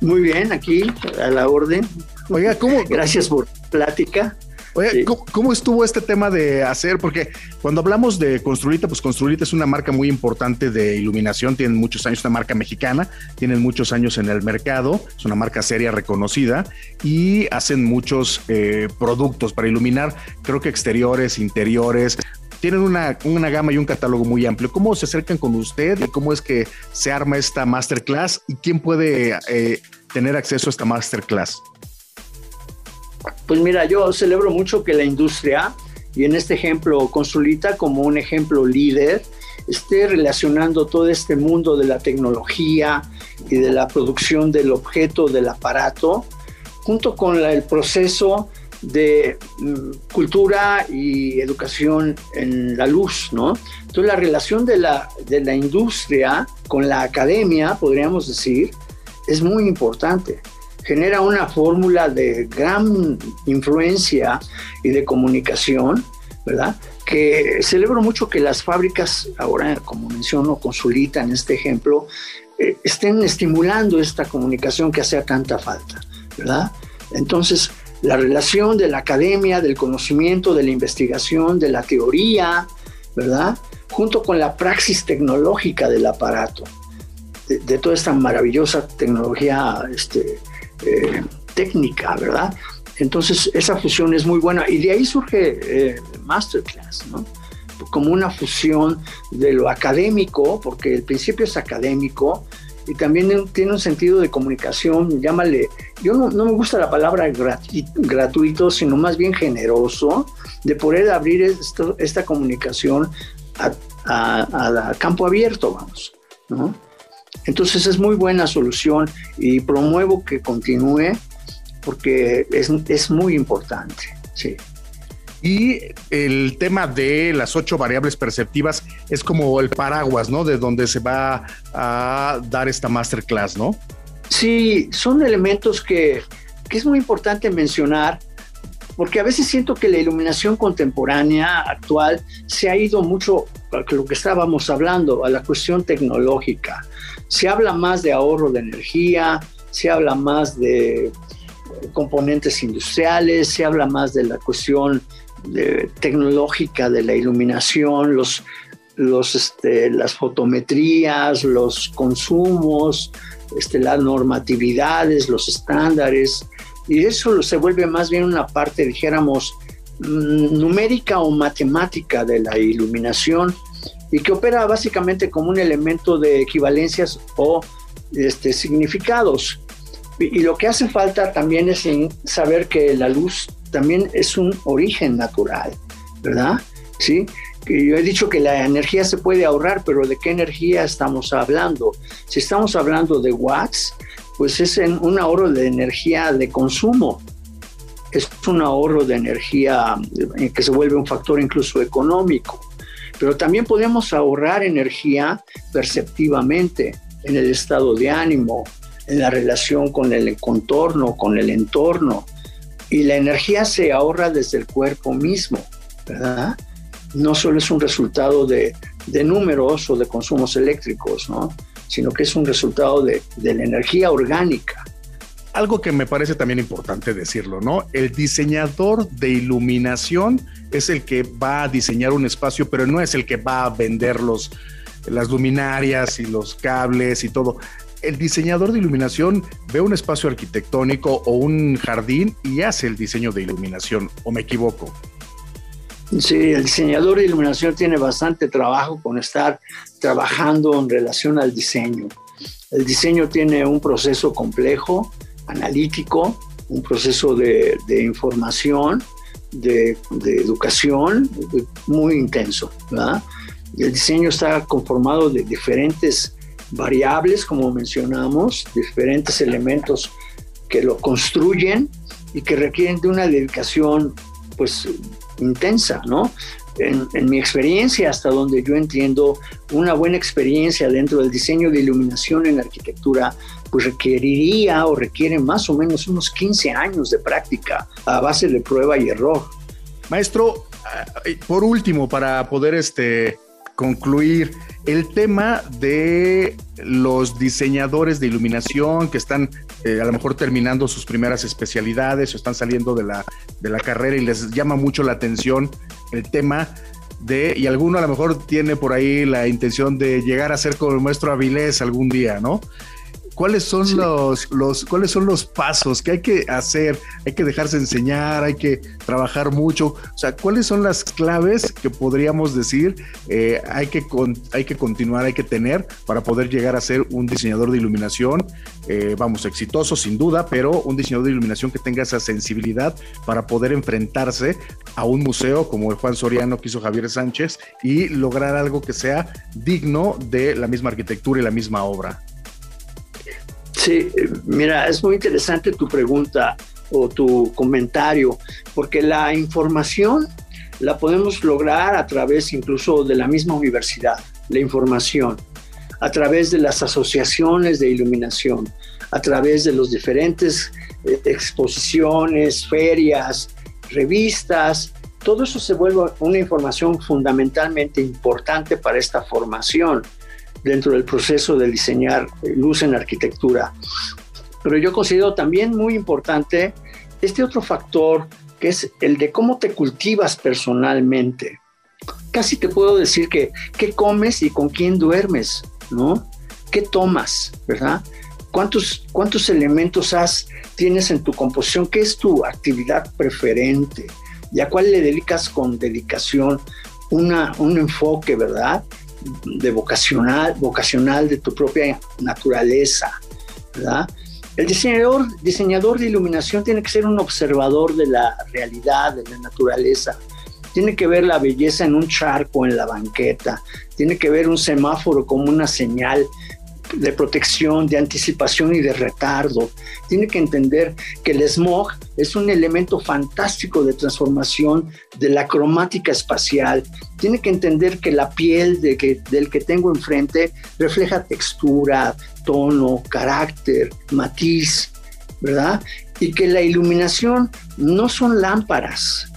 Muy bien, aquí a la orden. Oiga, ¿cómo? Gracias por plática. Oye, ¿cómo, estuvo este tema de hacer? Porque cuando hablamos de Construlita, pues Construlita es una marca muy importante de iluminación, tienen muchos años, una marca mexicana, tienen muchos años en el mercado, es una marca seria reconocida y hacen muchos eh, productos para iluminar, creo que exteriores, interiores, tienen una, una, gama y un catálogo muy amplio. ¿Cómo se acercan con usted y cómo es que se arma esta masterclass y quién puede eh, tener acceso a esta masterclass? Pues mira, yo celebro mucho que la industria, y en este ejemplo Consulita como un ejemplo líder, esté relacionando todo este mundo de la tecnología y de la producción del objeto, del aparato, junto con el proceso de mm, cultura y educación en la luz, ¿no? Entonces la relación de la, de la industria con la academia, podríamos decir, es muy importante genera una fórmula de gran influencia y de comunicación, ¿verdad? que celebro mucho que las fábricas, ahora como menciono con Zulita en este ejemplo, eh, estén estimulando esta comunicación que hace tanta falta, ¿verdad? Entonces, la relación de la academia, del conocimiento, de la investigación, de la teoría, ¿verdad? Junto con la praxis tecnológica del aparato, de, toda esta maravillosa tecnología este, eh, técnica, ¿verdad? Entonces, esa fusión es muy buena y de ahí surge eh, Masterclass, ¿no? Como una fusión de lo académico, porque el principio es académico, y también tiene un sentido de comunicación, llámale, yo no, me gusta la palabra gratuito, sino más bien generoso, de poder abrir esta comunicación a, campo abierto, vamos, ¿no? Entonces es muy buena solución y promuevo que continúe porque es, es muy importante, sí. Y el tema de las ocho variables perceptivas es como el paraguas, ¿no? De donde se va a dar esta masterclass, ¿no? Sí, son elementos que, que es muy importante mencionar porque a veces siento que la iluminación contemporánea actual se ha ido mucho a lo que estábamos hablando, a la cuestión tecnológica. Se habla más de ahorro de energía, se habla más de componentes industriales, se habla más de la cuestión tecnológica de la iluminación, los, los, este, las fotometrías, los consumos, este, las normatividades, los estándares, y eso se vuelve más bien una parte, dijéramos, mm, numérica o matemática de la iluminación y que opera básicamente como un elemento de equivalencias o este, significados. Y, lo que hace falta también es saber que la luz también es un origen natural, ¿verdad? Sí, yo he dicho que la energía se puede ahorrar, pero ¿de qué energía estamos hablando? Si estamos hablando de watts, pues es un ahorro de energía de consumo. Es un ahorro de energía eh, que se vuelve un factor incluso económico. Pero también podemos ahorrar energía perceptivamente en el estado de ánimo, en la relación con el contorno, con el entorno. Y la energía se ahorra desde el cuerpo mismo, ¿verdad? No solo es un resultado de, números o de consumos eléctricos, ¿no? Sino que es un resultado de la energía orgánica. Algo que me parece también importante decirlo, ¿no? El diseñador de iluminación es el que va a diseñar un espacio, pero no es el que va a vender los, las luminarias y los cables y todo el diseñador de iluminación ve un espacio arquitectónico o un jardín y hace el diseño de iluminación, ¿o me equivoco? Sí, el diseñador de iluminación tiene bastante trabajo con estar trabajando en relación al diseño. El diseño tiene un proceso complejo, analítico, un proceso de, información, de, educación muy intenso. El diseño está conformado de diferentes variables, como mencionamos, diferentes elementos que lo construyen y que requieren de una dedicación pues intensa, ¿no? En, mi experiencia, hasta donde yo entiendo, una buena experiencia dentro del diseño de iluminación en arquitectura, pues requeriría o requiere más o menos unos 15 años de práctica a base de prueba y error. Maestro, eh, por último, para poder este, concluir, el tema de los diseñadores de iluminación que están eh, a lo mejor terminando sus primeras especialidades o están saliendo de la, de la carrera y les llama mucho la atención el tema de, y alguno a lo mejor tiene por ahí la intención de llegar a ser como el maestro Avilés algún día, ¿no? ¿Cuáles son los, los, cuáles son los pasos que hay que hacer? Hay que dejarse enseñar, hay que trabajar mucho. O sea, ¿cuáles son las claves que podríamos decir eh, hay, que hay que continuar, hay que tener para poder llegar a ser un diseñador de iluminación? Eh, vamos, exitoso sin duda, pero un diseñador de iluminación que tenga esa sensibilidad para poder enfrentarse a un museo como el Juan Soriano que hizo Javier Sánchez y lograr algo que sea digno de la misma arquitectura y la misma obra. Sí, mira, es muy interesante tu pregunta o tu comentario, porque la información la podemos lograr a través incluso de la misma universidad, la información, a través de las asociaciones de iluminación, a través de las diferentes eh, exposiciones, ferias, revistas todo eso se vuelve una información fundamentalmente importante para esta formación dentro del proceso de diseñar luz en arquitectura. Pero yo considero también muy importante este otro factor que es el de cómo te cultivas personalmente. Casi te puedo decir que qué comes y con quién duermes, ¿no? ¿Qué tomas, verdad? ¿Cuántos, cuántos elementos has, tienes en tu composición? ¿Qué es tu actividad preferente? ¿Y a cuál le dedicas con dedicación una, un enfoque, verdad? De vocacional, vocacional de tu propia naturaleza, ¿verdad? El diseñador, diseñador de iluminación tiene que ser un observador de la realidad, de la naturaleza. Tiene que ver la belleza en un charco, en la banqueta. Tiene que ver un semáforo como una señal de protección, de anticipación y de retardo. Tiene que entender que el smog es un elemento fantástico de transformación de la cromática espacial. Tiene que entender que la piel de que, del que tengo enfrente refleja textura, tono, carácter, matiz, ¿verdad? Y que la iluminación no son lámparas,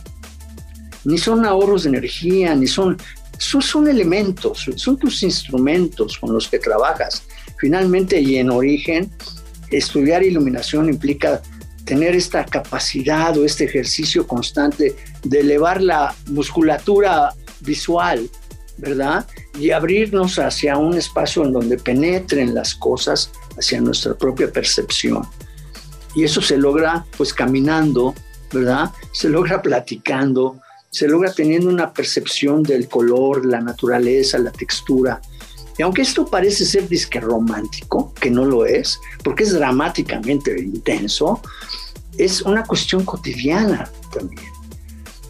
ni son ahorros de energía, ni son son, son, elementos, son tus instrumentos con los que trabajas. Finalmente y en origen, estudiar iluminación implica tener esta capacidad o este ejercicio constante de elevar la musculatura visual, ¿verdad? Y abrirnos hacia un espacio en donde penetren las cosas hacia nuestra propia percepción. Y eso se logra pues caminando, ¿verdad? Se logra platicando, se logra teniendo una percepción del color, la naturaleza, la textura, y aunque esto parece ser disque romántico, que no lo es, porque es dramáticamente intenso, es una cuestión cotidiana también.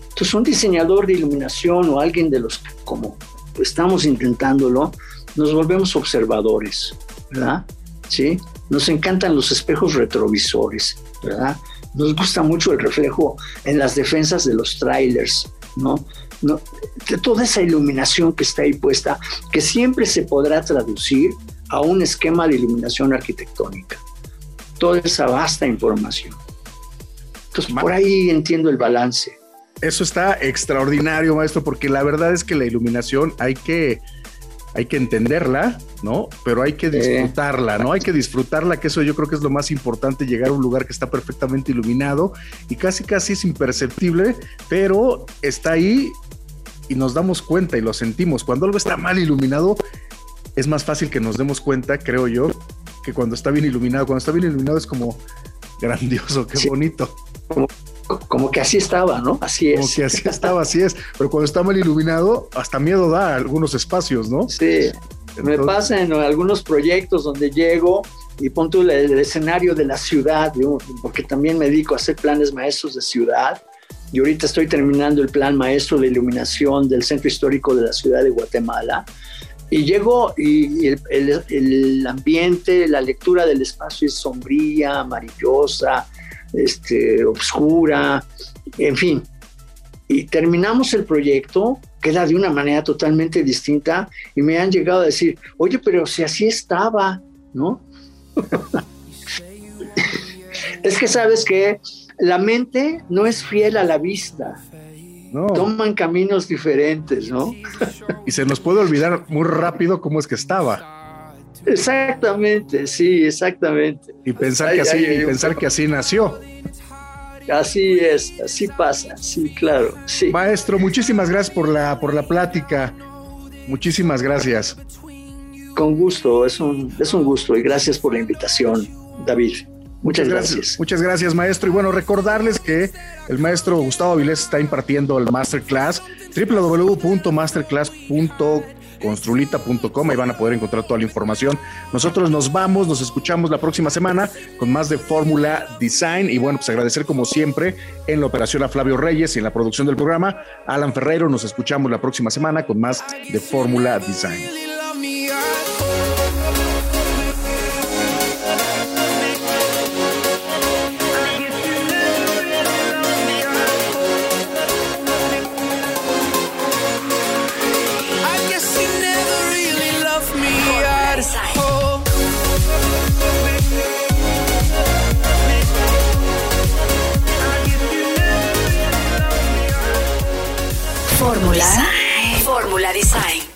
Entonces, un diseñador de iluminación o alguien de los como estamos intentándolo, nos volvemos observadores, ¿verdad? Sí, nos encantan los espejos retrovisores, ¿verdad? Nos gusta mucho el reflejo en las defensas de los trailers, ¿no? De toda esa iluminación que está ahí puesta, que siempre se podrá traducir a un esquema de iluminación arquitectónica. Toda esa vasta información. Entonces, por ahí entiendo el balance. Eso está extraordinario, maestro, porque la verdad es que la iluminación hay que, hay que entenderla, ¿no? Pero hay que disfrutarla, ¿no? Hay que disfrutarla, que eso yo creo que es lo más importante, llegar a un lugar que está perfectamente iluminado y casi casi es imperceptible, pero está ahí y nos damos cuenta y lo sentimos. Cuando algo está mal iluminado, es más fácil que nos demos cuenta, creo yo, que cuando está bien iluminado. Cuando está bien iluminado es como grandioso, qué bonito. Como, que así estaba, ¿no? Así es. Como que así estaba, así es. Pero cuando está mal iluminado, hasta miedo da algunos espacios, ¿no? Sí. Me pasa en algunos proyectos donde llego y pongo el, el escenario de la ciudad, porque también me dedico a hacer planes maestros de ciudad y ahorita estoy terminando el plan maestro de iluminación del Centro Histórico de la Ciudad de Guatemala. Y llego y, el, ambiente, la lectura del espacio es sombría, amarillosa, este, oscura, en fin. Y terminamos el proyecto, queda de una manera totalmente distinta y me han llegado a decir, oye, pero si así estaba, ¿no? es que sabes que la mente no es fiel a la vista. No. Toman caminos diferentes, ¿no? y se nos puede olvidar muy rápido cómo es que estaba. Exactamente, sí, exactamente. Y pensar, que, así, pensar que así nació. Así es, así pasa, sí, claro. Sí. Maestro, muchísimas gracias por la, por la plática. Muchísimas gracias. Con gusto, es un, es un gusto y gracias por la invitación, David. Muchas gracias. Muchas gracias, maestro. Y bueno, recordarles que el maestro Gustavo Avilés está impartiendo el masterclass www.masterclass.construlita.com. Ahí van a poder encontrar toda la información. Nosotros nos vamos, nos escuchamos la próxima semana con más de Fórmula Design. Y bueno, pues agradecer como siempre en la operación a Flavio Reyes y en la producción del programa, Alan Ferrero. Nos escuchamos la próxima semana con más de Fórmula Design.